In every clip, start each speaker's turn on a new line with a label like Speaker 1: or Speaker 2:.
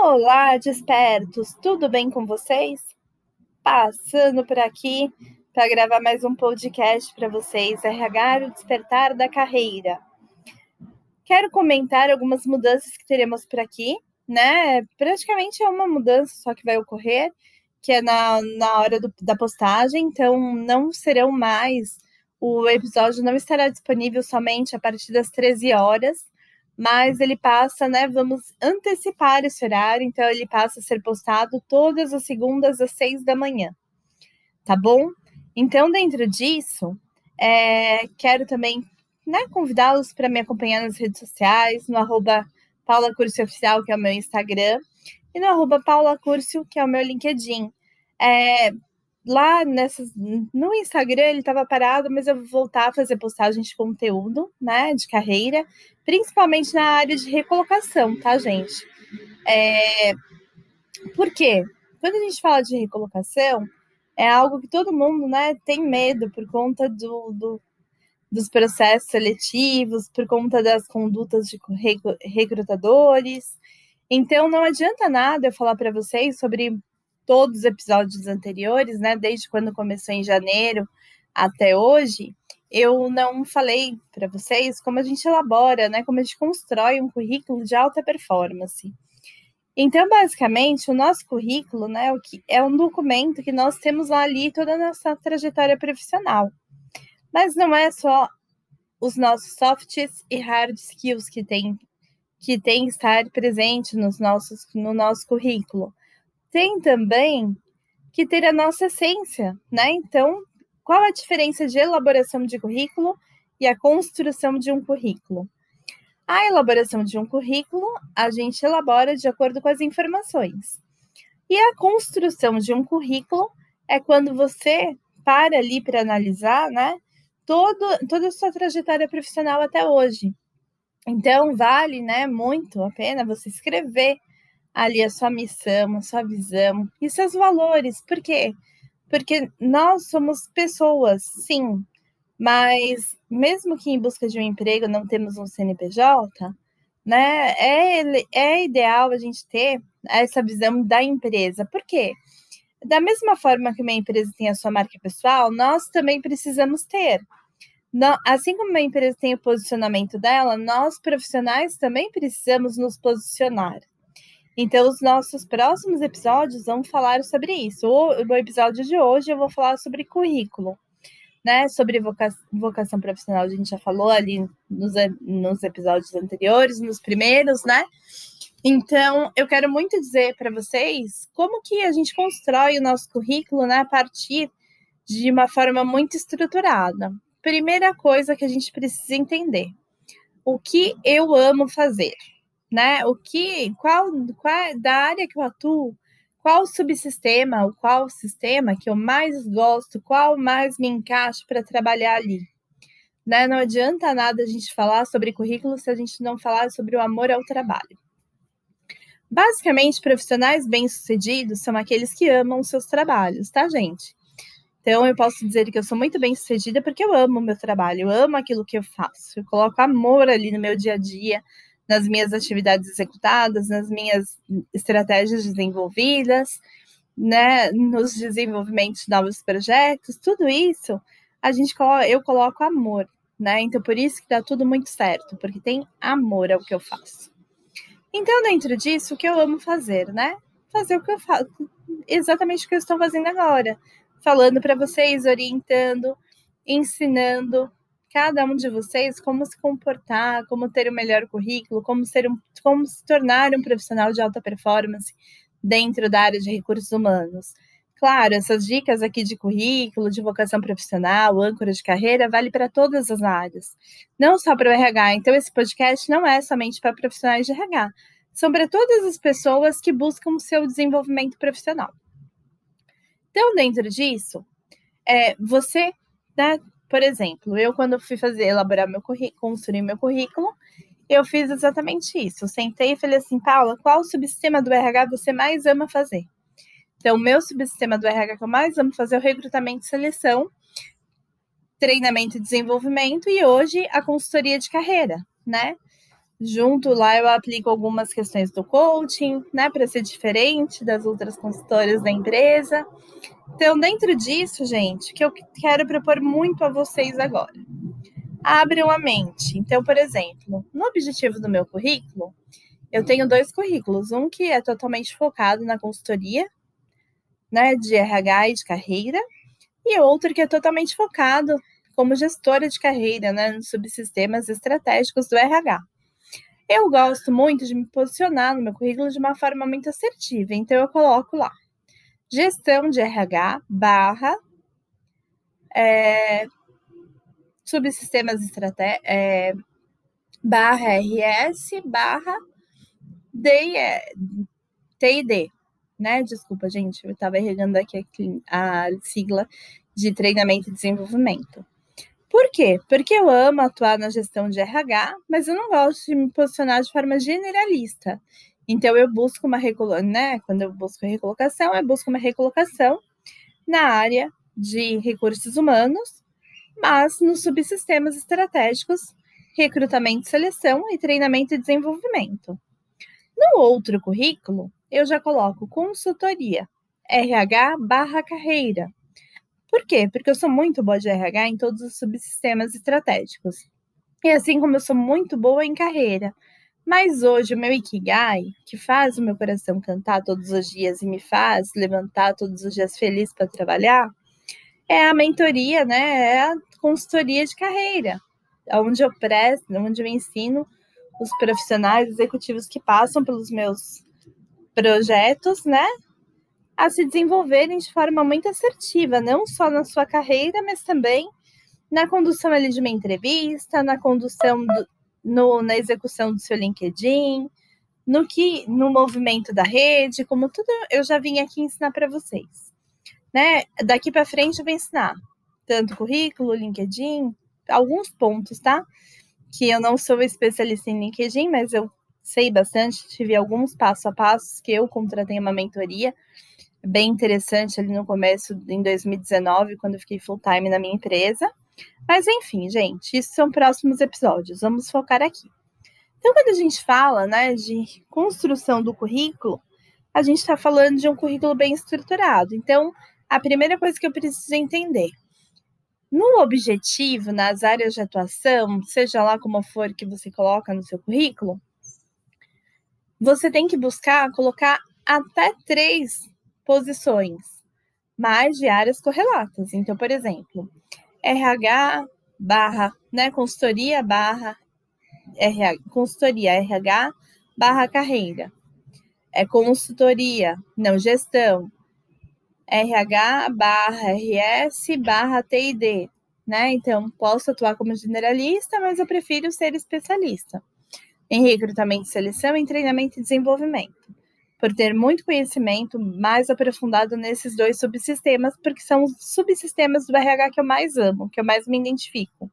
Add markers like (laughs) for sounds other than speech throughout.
Speaker 1: Olá, despertos! Tudo bem com vocês? Passando por aqui para gravar mais um podcast para vocês, RH o Despertar da Carreira. Quero comentar algumas mudanças que teremos por aqui, né? Praticamente é uma mudança só que vai ocorrer, que é na, na hora do, da postagem, então não serão mais, o episódio não estará disponível somente a partir das 13 horas, mas ele passa, né? Vamos antecipar esse horário, então ele passa a ser postado todas as segundas às seis da manhã, tá bom? Então, dentro disso, é, quero também né, convidá-los para me acompanhar nas redes sociais, no arroba Paula Curcio Oficial, que é o meu Instagram, e no arroba Paula Curcio, que é o meu LinkedIn. É, lá nessas, no Instagram ele estava parado, mas eu vou voltar a fazer postagem de conteúdo, né, de carreira, principalmente na área de recolocação, tá, gente? É, por quê? Quando a gente fala de recolocação, é algo que todo mundo, né, tem medo por conta do, do dos processos seletivos, por conta das condutas de recrutadores. Então, não adianta nada eu falar para vocês sobre todos os episódios anteriores, né, desde quando começou em janeiro até hoje, eu não falei para vocês como a gente elabora, né, como a gente constrói um currículo de alta performance. Então, basicamente, o nosso currículo, né, é um documento que nós temos ali toda a nossa trajetória profissional. Mas não é só os nossos softs e hard skills que tem que tem que estar presente nos nossos no nosso currículo tem também que ter a nossa essência, né? Então, qual a diferença de elaboração de currículo e a construção de um currículo? A elaboração de um currículo, a gente elabora de acordo com as informações. E a construção de um currículo é quando você para ali para analisar, né, todo, toda a sua trajetória profissional até hoje. Então, vale, né, muito a pena você escrever ali a sua missão, a sua visão e seus valores. Por quê? Porque nós somos pessoas, sim, mas mesmo que em busca de um emprego não temos um CNPJ, né? É, é ideal a gente ter essa visão da empresa. Por quê? Da mesma forma que uma empresa tem a sua marca pessoal, nós também precisamos ter. Assim como uma empresa tem o posicionamento dela, nós profissionais também precisamos nos posicionar. Então, os nossos próximos episódios vão falar sobre isso. O, o episódio de hoje eu vou falar sobre currículo, né? Sobre voca vocação profissional, a gente já falou ali nos, nos episódios anteriores, nos primeiros, né? Então, eu quero muito dizer para vocês como que a gente constrói o nosso currículo, né, a partir de uma forma muito estruturada. Primeira coisa que a gente precisa entender: o que eu amo fazer né? O que, qual, qual da área que eu atuo, qual subsistema, o qual sistema que eu mais gosto, qual mais me encaixa para trabalhar ali. Né? Não adianta nada a gente falar sobre currículo se a gente não falar sobre o amor ao trabalho. Basicamente, profissionais bem-sucedidos são aqueles que amam seus trabalhos, tá, gente? Então, eu posso dizer que eu sou muito bem-sucedida porque eu amo o meu trabalho, eu amo aquilo que eu faço, eu coloco amor ali no meu dia a dia, nas minhas atividades executadas, nas minhas estratégias desenvolvidas, né, nos desenvolvimentos de novos projetos, tudo isso, a gente eu coloco amor, né? Então por isso que dá tudo muito certo, porque tem amor ao que eu faço. Então dentro disso, o que eu amo fazer, né? Fazer o que eu faço, exatamente o que eu estou fazendo agora, falando para vocês, orientando, ensinando, cada um de vocês como se comportar, como ter o um melhor currículo, como, ser um, como se tornar um profissional de alta performance dentro da área de recursos humanos. Claro, essas dicas aqui de currículo, de vocação profissional, âncora de carreira, vale para todas as áreas, não só para o RH. Então, esse podcast não é somente para profissionais de RH, são para todas as pessoas que buscam o seu desenvolvimento profissional. Então, dentro disso, é, você né, por exemplo, eu quando fui fazer, elaborar meu currículo, construir meu currículo, eu fiz exatamente isso. Eu sentei e falei assim, Paula, qual subsistema do RH você mais ama fazer? Então, o meu subsistema do RH que eu mais amo fazer é o recrutamento e seleção, treinamento e desenvolvimento, e hoje a consultoria de carreira, né? Junto lá eu aplico algumas questões do coaching, né, para ser diferente das outras consultoras da empresa. Então, dentro disso, gente, o que eu quero propor muito a vocês agora. Abram a mente. Então, por exemplo, no objetivo do meu currículo, eu tenho dois currículos, um que é totalmente focado na consultoria, né, de RH e de carreira, e outro que é totalmente focado como gestora de carreira, né, nos subsistemas estratégicos do RH. Eu gosto muito de me posicionar no meu currículo de uma forma muito assertiva, então eu coloco lá gestão de RH barra é, subsistemas estratégicos é, barra RS barra TID, né? Desculpa, gente, eu estava errando aqui a sigla de treinamento e desenvolvimento. Por quê? Porque eu amo atuar na gestão de RH, mas eu não gosto de me posicionar de forma generalista. Então eu busco uma recolocação, né? Quando eu busco recolocação, eu busco uma recolocação na área de recursos humanos, mas nos subsistemas estratégicos, recrutamento, seleção e treinamento e desenvolvimento. No outro currículo, eu já coloco consultoria, RH barra carreira, por quê? Porque eu sou muito boa de RH em todos os subsistemas estratégicos. E assim como eu sou muito boa em carreira. Mas hoje o meu Ikigai, que faz o meu coração cantar todos os dias e me faz levantar todos os dias feliz para trabalhar, é a mentoria, né? É a consultoria de carreira, onde eu presto, onde eu ensino os profissionais executivos que passam pelos meus projetos, né? A se desenvolverem de forma muito assertiva, não só na sua carreira, mas também na condução ali de uma entrevista, na condução do, no, na execução do seu LinkedIn, no que no movimento da rede, como tudo eu já vim aqui ensinar para vocês. Né? Daqui para frente eu vou ensinar tanto currículo, LinkedIn, alguns pontos, tá? Que eu não sou especialista em LinkedIn, mas eu sei bastante, tive alguns passo a passos que eu contratei uma mentoria bem interessante ali no começo, em 2019, quando eu fiquei full time na minha empresa. Mas enfim, gente, isso são próximos episódios. Vamos focar aqui. Então, quando a gente fala né, de construção do currículo, a gente está falando de um currículo bem estruturado. Então, a primeira coisa que eu preciso entender. No objetivo, nas áreas de atuação, seja lá como for que você coloca no seu currículo, você tem que buscar colocar até três posições, mais de áreas correlatas. Então, por exemplo, RH barra, né, consultoria barra RH, consultoria RH barra carreira. É consultoria, não gestão. RH barra RS barra TID, né? Então, posso atuar como generalista, mas eu prefiro ser especialista em recrutamento e seleção, em treinamento e desenvolvimento por ter muito conhecimento mais aprofundado nesses dois subsistemas, porque são os subsistemas do RH que eu mais amo, que eu mais me identifico.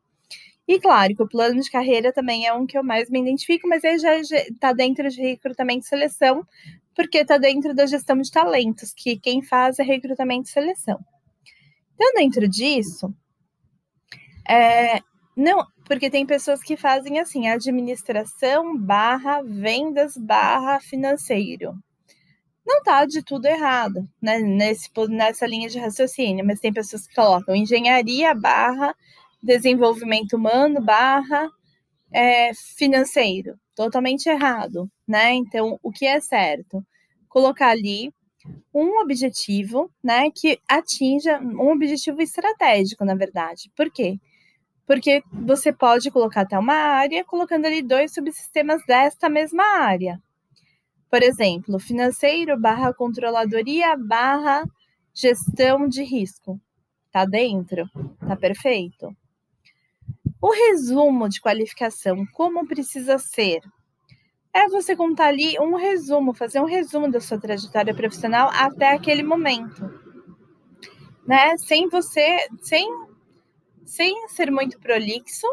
Speaker 1: E claro que o plano de carreira também é um que eu mais me identifico, mas ele já está dentro de recrutamento e seleção, porque está dentro da gestão de talentos, que quem faz é recrutamento e seleção. Então, dentro disso, é, não, porque tem pessoas que fazem assim, administração barra vendas barra financeiro não está de tudo errado, né? Nesse, nessa linha de raciocínio, mas tem pessoas que colocam engenharia barra desenvolvimento humano barra é, financeiro, totalmente errado, né? Então, o que é certo? Colocar ali um objetivo, né, que atinja um objetivo estratégico, na verdade. Por quê? Porque você pode colocar até uma área colocando ali dois subsistemas desta mesma área, por exemplo, financeiro barra controladoria barra gestão de risco. Tá dentro? Tá perfeito. O resumo de qualificação, como precisa ser? É você contar ali um resumo, fazer um resumo da sua trajetória profissional até aquele momento. Né? Sem você, sem, sem ser muito prolixo,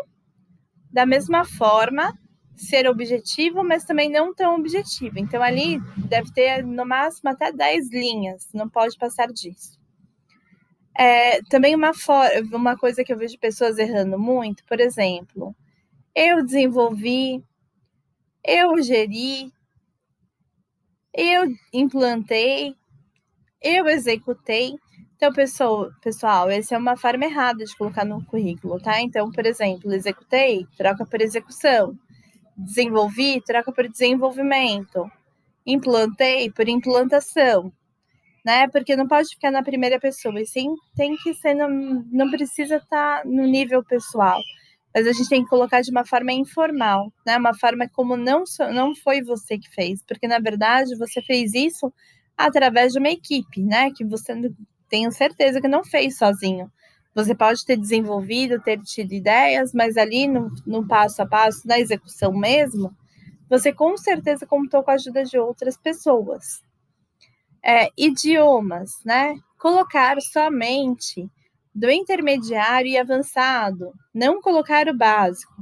Speaker 1: da mesma forma ser objetivo, mas também não tão objetivo. Então, ali deve ter no máximo até 10 linhas, não pode passar disso. É, também uma, uma coisa que eu vejo pessoas errando muito, por exemplo, eu desenvolvi eu geri, eu implantei, eu executei. Então, pessoal, pessoal, essa é uma forma errada de colocar no currículo, tá? Então, por exemplo, executei, troca por execução. Desenvolvi, troca por desenvolvimento. Implantei por implantação, né? Porque não pode ficar na primeira pessoa, e sim tem que ser, no, não precisa estar tá no nível pessoal mas a gente tem que colocar de uma forma informal, né? Uma forma como não, não foi você que fez, porque na verdade você fez isso através de uma equipe, né? Que você tenho certeza que não fez sozinho. Você pode ter desenvolvido, ter tido ideias, mas ali no, no passo a passo, na execução mesmo, você com certeza contou com a ajuda de outras pessoas. É, idiomas, né? Colocar somente do intermediário e avançado, não colocar o básico.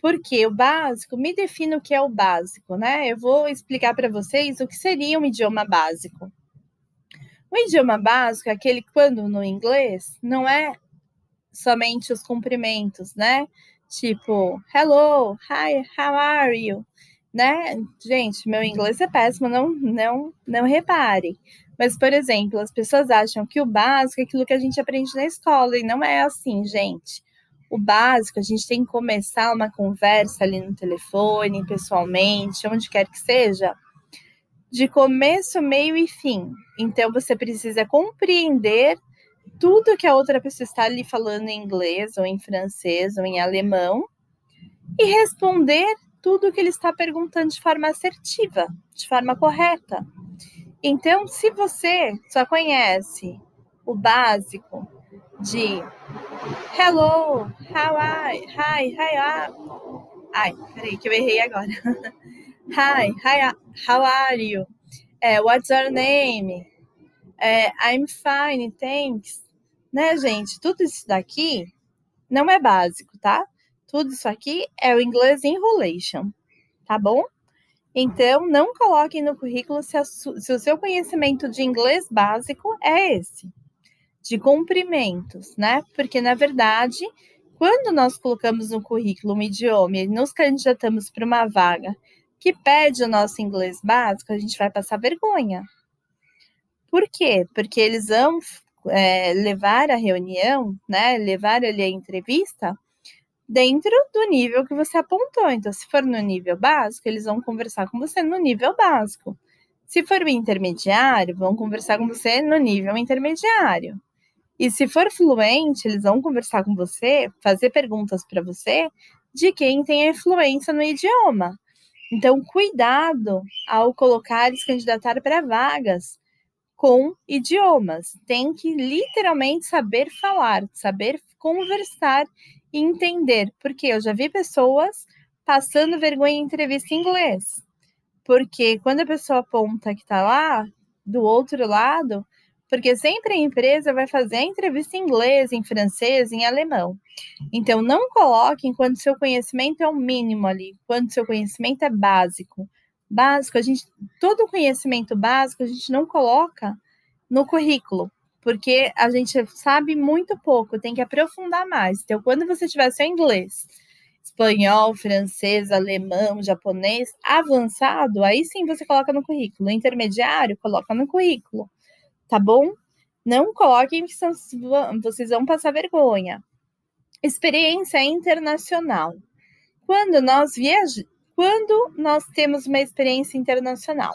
Speaker 1: Porque o básico me define o que é o básico, né? Eu vou explicar para vocês o que seria um idioma básico. O idioma básico é aquele quando no inglês não é somente os cumprimentos, né? Tipo, hello, hi, how are you? Né? Gente, meu inglês é péssimo, não não não reparem. Mas, por exemplo, as pessoas acham que o básico é aquilo que a gente aprende na escola, e não é assim, gente. O básico, a gente tem que começar uma conversa ali no telefone, pessoalmente, onde quer que seja, de começo, meio e fim. Então você precisa compreender tudo que a outra pessoa está ali falando em inglês, ou em francês, ou em alemão, e responder tudo que ele está perguntando de forma assertiva, de forma correta. Então, se você só conhece o básico de hello, how are, hi, hi, ah, ai, peraí que eu errei agora. (laughs) Hi, hi, how are you? É, what's your name? É, I'm fine, thanks. Né, gente? Tudo isso daqui não é básico, tá? Tudo isso aqui é o inglês enrolation, tá bom? Então, não coloquem no currículo se, a, se o seu conhecimento de inglês básico é esse, de cumprimentos, né? Porque, na verdade, quando nós colocamos no currículo um idioma e nos candidatamos para uma vaga que pede o nosso inglês básico, a gente vai passar vergonha. Por quê? Porque eles vão é, levar a reunião, né, levar ali a entrevista dentro do nível que você apontou. Então, se for no nível básico, eles vão conversar com você no nível básico. Se for intermediário, vão conversar com você no nível intermediário. E se for fluente, eles vão conversar com você, fazer perguntas para você de quem tem a influência no idioma. Então, cuidado ao colocar e se candidatar para vagas com idiomas. Tem que literalmente saber falar, saber conversar e entender. Porque eu já vi pessoas passando vergonha em entrevista em inglês. Porque quando a pessoa aponta que está lá, do outro lado, porque sempre a empresa vai fazer a entrevista em inglês, em francês, em alemão. Então, não coloque enquanto seu conhecimento é o mínimo ali, quando seu conhecimento é básico. Básico, a gente, todo conhecimento básico a gente não coloca no currículo, porque a gente sabe muito pouco, tem que aprofundar mais. Então, quando você tiver seu inglês, espanhol, francês, alemão, japonês avançado, aí sim você coloca no currículo. Intermediário, coloca no currículo tá bom? Não coloquem que vocês vão passar vergonha. Experiência internacional. Quando nós viajamos, quando nós temos uma experiência internacional?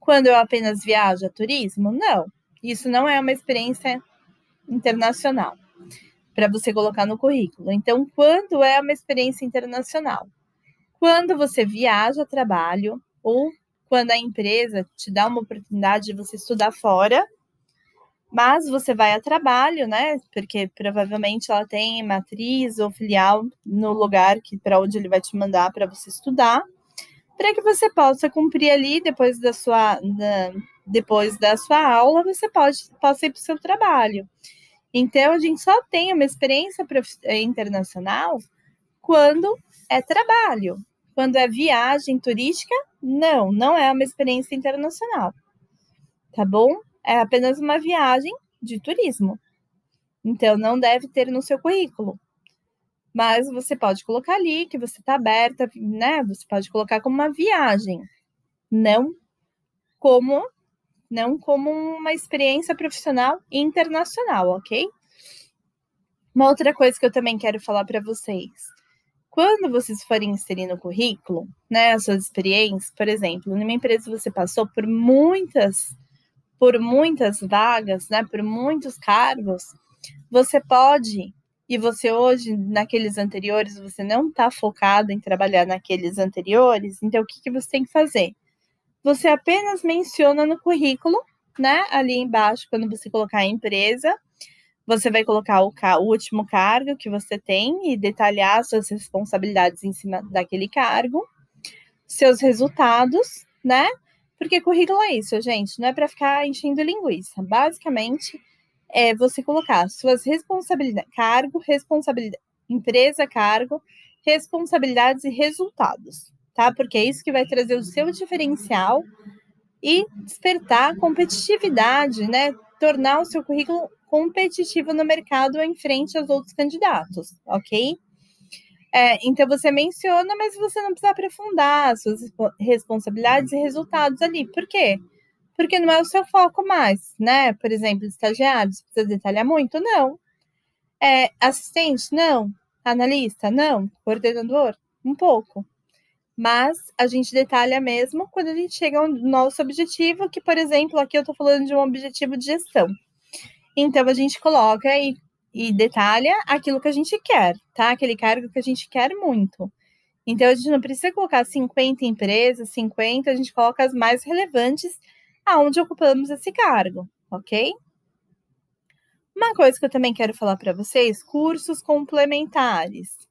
Speaker 1: Quando eu apenas viajo a turismo? Não. Isso não é uma experiência internacional para você colocar no currículo. Então, quando é uma experiência internacional? Quando você viaja a trabalho ou quando a empresa te dá uma oportunidade de você estudar fora mas você vai a trabalho, né? Porque provavelmente ela tem matriz ou filial no lugar que para onde ele vai te mandar para você estudar, para que você possa cumprir ali depois da sua da, depois da sua aula, você pode possa ir para o seu trabalho. Então a gente só tem uma experiência eh, internacional quando é trabalho. Quando é viagem turística, não, não é uma experiência internacional. Tá bom? É apenas uma viagem de turismo. Então, não deve ter no seu currículo. Mas você pode colocar ali que você está aberta, né? Você pode colocar como uma viagem, não como não como uma experiência profissional internacional, ok? Uma outra coisa que eu também quero falar para vocês. Quando vocês forem inserir no currículo, né, as suas experiências, por exemplo, numa empresa você passou por muitas por muitas vagas, né, por muitos cargos, você pode e você hoje, naqueles anteriores, você não está focado em trabalhar naqueles anteriores, então o que, que você tem que fazer? Você apenas menciona no currículo, né? Ali embaixo, quando você colocar a empresa, você vai colocar o, o último cargo que você tem e detalhar suas responsabilidades em cima daquele cargo, seus resultados, né? Porque currículo é isso, gente, não é para ficar enchendo linguiça. Basicamente, é você colocar suas responsabilidades, cargo, responsabilidade, empresa, cargo, responsabilidades e resultados, tá? Porque é isso que vai trazer o seu diferencial e despertar competitividade, né? Tornar o seu currículo competitivo no mercado em frente aos outros candidatos, ok? É, então você menciona, mas você não precisa aprofundar suas responsabilidades e resultados ali. Por quê? porque não é o seu foco mais, né? Por exemplo, estagiários, precisa detalhar muito? Não. É, assistente? Não. Analista? Não. Coordenador? Um pouco. Mas a gente detalha mesmo quando a gente chega ao nosso objetivo, que, por exemplo, aqui eu estou falando de um objetivo de gestão. Então, a gente coloca e, e detalha aquilo que a gente quer, tá? Aquele cargo que a gente quer muito. Então, a gente não precisa colocar 50 empresas, 50, a gente coloca as mais relevantes aonde ocupamos esse cargo, ok? Uma coisa que eu também quero falar para vocês, cursos complementares.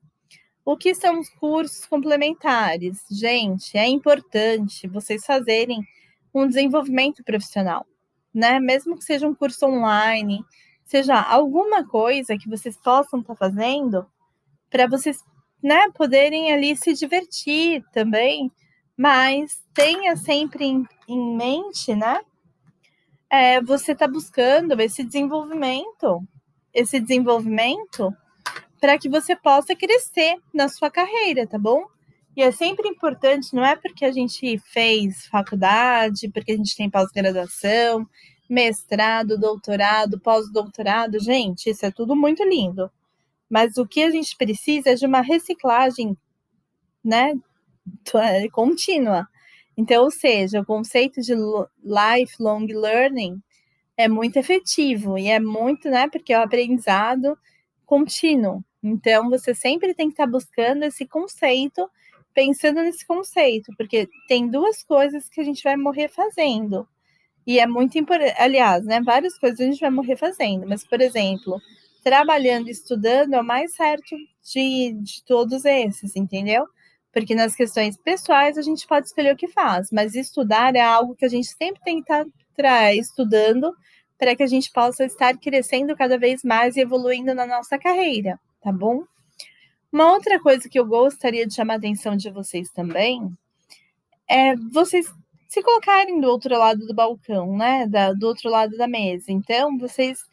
Speaker 1: O que são os cursos complementares? Gente, é importante vocês fazerem um desenvolvimento profissional, né? Mesmo que seja um curso online, seja alguma coisa que vocês possam estar tá fazendo para vocês, né, poderem ali se divertir também mas tenha sempre em, em mente, né? É, você está buscando esse desenvolvimento, esse desenvolvimento para que você possa crescer na sua carreira, tá bom? E é sempre importante, não é porque a gente fez faculdade, porque a gente tem pós-graduação, mestrado, doutorado, pós-doutorado, gente, isso é tudo muito lindo. Mas o que a gente precisa é de uma reciclagem, né, é contínua. Então, ou seja, o conceito de lifelong learning é muito efetivo e é muito, né, porque é o aprendizado contínuo. Então, você sempre tem que estar buscando esse conceito, pensando nesse conceito, porque tem duas coisas que a gente vai morrer fazendo. E é muito importante, aliás, né, várias coisas a gente vai morrer fazendo, mas, por exemplo, trabalhando, estudando é o mais certo de, de todos esses, entendeu? Porque nas questões pessoais a gente pode escolher o que faz, mas estudar é algo que a gente sempre tem que estar estudando para que a gente possa estar crescendo cada vez mais e evoluindo na nossa carreira, tá bom? Uma outra coisa que eu gostaria de chamar a atenção de vocês também é vocês se colocarem do outro lado do balcão, né? Da, do outro lado da mesa. Então, vocês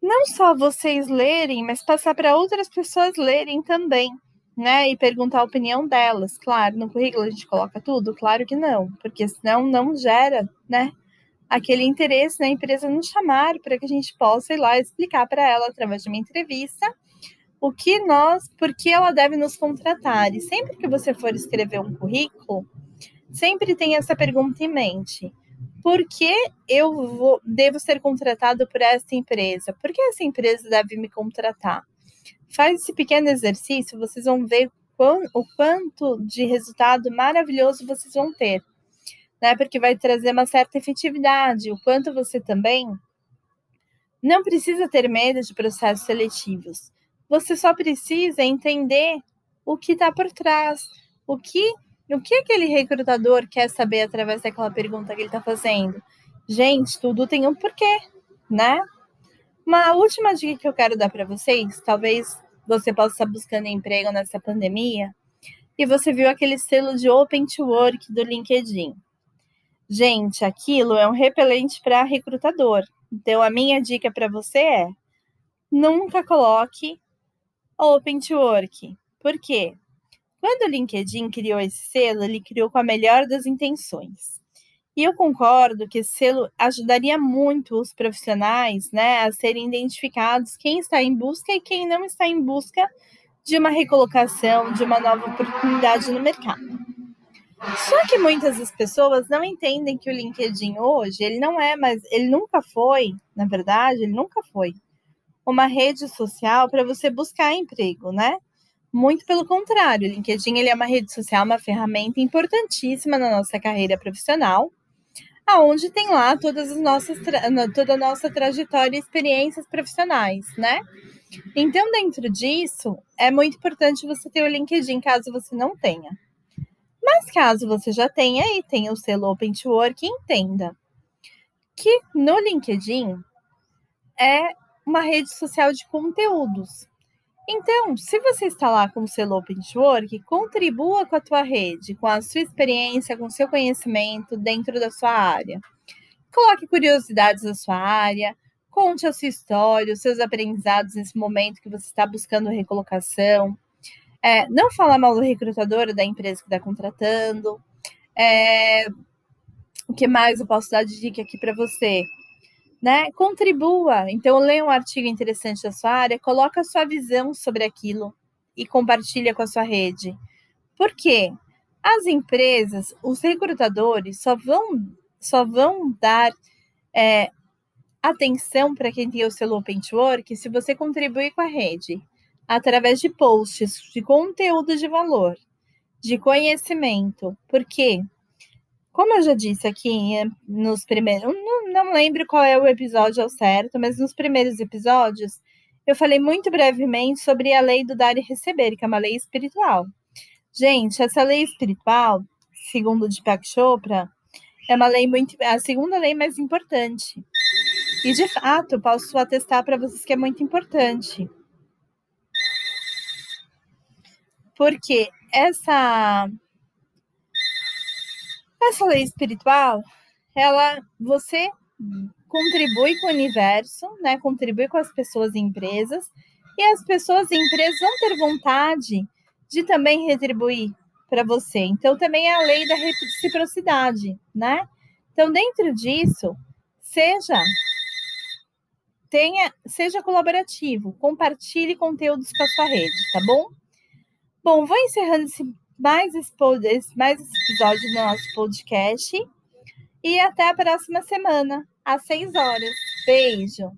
Speaker 1: não só vocês lerem, mas passar para outras pessoas lerem também, né, e perguntar a opinião delas. Claro, no currículo a gente coloca tudo? Claro que não, porque senão não gera, né, aquele interesse na empresa nos chamar para que a gente possa ir lá explicar para ela através de uma entrevista o que nós, por que ela deve nos contratar. E sempre que você for escrever um currículo, sempre tem essa pergunta em mente. Por que eu vou, devo ser contratado por essa empresa? Por que essa empresa deve me contratar? Faz esse pequeno exercício, vocês vão ver o quanto de resultado maravilhoso vocês vão ter, né? Porque vai trazer uma certa efetividade, o quanto você também não precisa ter medo de processos seletivos. Você só precisa entender o que está por trás, o que o que aquele recrutador quer saber através daquela pergunta que ele está fazendo. Gente, tudo tem um porquê, né? Uma última dica que eu quero dar para vocês, talvez você possa estar buscando emprego nessa pandemia, e você viu aquele selo de Open to Work do LinkedIn. Gente, aquilo é um repelente para recrutador. Então, a minha dica para você é: nunca coloque Open to Work. Por quê? Quando o LinkedIn criou esse selo, ele criou com a melhor das intenções. E eu concordo que esse selo ajudaria muito os profissionais né, a serem identificados quem está em busca e quem não está em busca de uma recolocação, de uma nova oportunidade no mercado. Só que muitas das pessoas não entendem que o LinkedIn hoje, ele não é mais, ele nunca foi, na verdade, ele nunca foi uma rede social para você buscar emprego, né? Muito pelo contrário, o LinkedIn ele é uma rede social, uma ferramenta importantíssima na nossa carreira profissional, aonde tem lá todas as nossas toda a nossa trajetória e experiências profissionais, né? Então, dentro disso, é muito importante você ter o LinkedIn, caso você não tenha. Mas caso você já tenha e tenha o selo Open to Work, entenda que no LinkedIn é uma rede social de conteúdos. Então, se você está lá com o selo Open to Work, contribua com a tua rede, com a sua experiência, com o seu conhecimento dentro da sua área. Coloque curiosidades da sua área, conte a sua história, os seus aprendizados nesse momento que você está buscando recolocação. É, não fala mal do recrutador da empresa que está contratando. É, o que mais eu posso dar de dica aqui para você? Né? Contribua. Então, leia um artigo interessante da sua área, coloca a sua visão sobre aquilo e compartilha com a sua rede. Por quê? As empresas, os recrutadores só vão, só vão dar é, atenção para quem tem o selo Open Work se você contribuir com a rede através de posts de conteúdo de valor, de conhecimento. Porque, como eu já disse aqui eh, nos primeiros. Não, lembro qual é o episódio ao certo, mas nos primeiros episódios eu falei muito brevemente sobre a lei do dar e receber, que é uma lei espiritual. Gente, essa lei espiritual, segundo Deepak Chopra, é uma lei muito. a segunda lei mais importante. E de fato, posso atestar para vocês que é muito importante. Porque essa essa lei espiritual, ela você contribui com o universo, né? Contribui com as pessoas e empresas, e as pessoas e empresas vão ter vontade de também retribuir para você. Então também é a lei da reciprocidade, né? Então dentro disso, seja tenha, seja colaborativo, compartilhe conteúdos com a sua rede, tá bom? Bom, vou encerrando esse, mais, esse, mais esse episódio do nosso podcast. E até a próxima semana, às 6 horas. Beijo!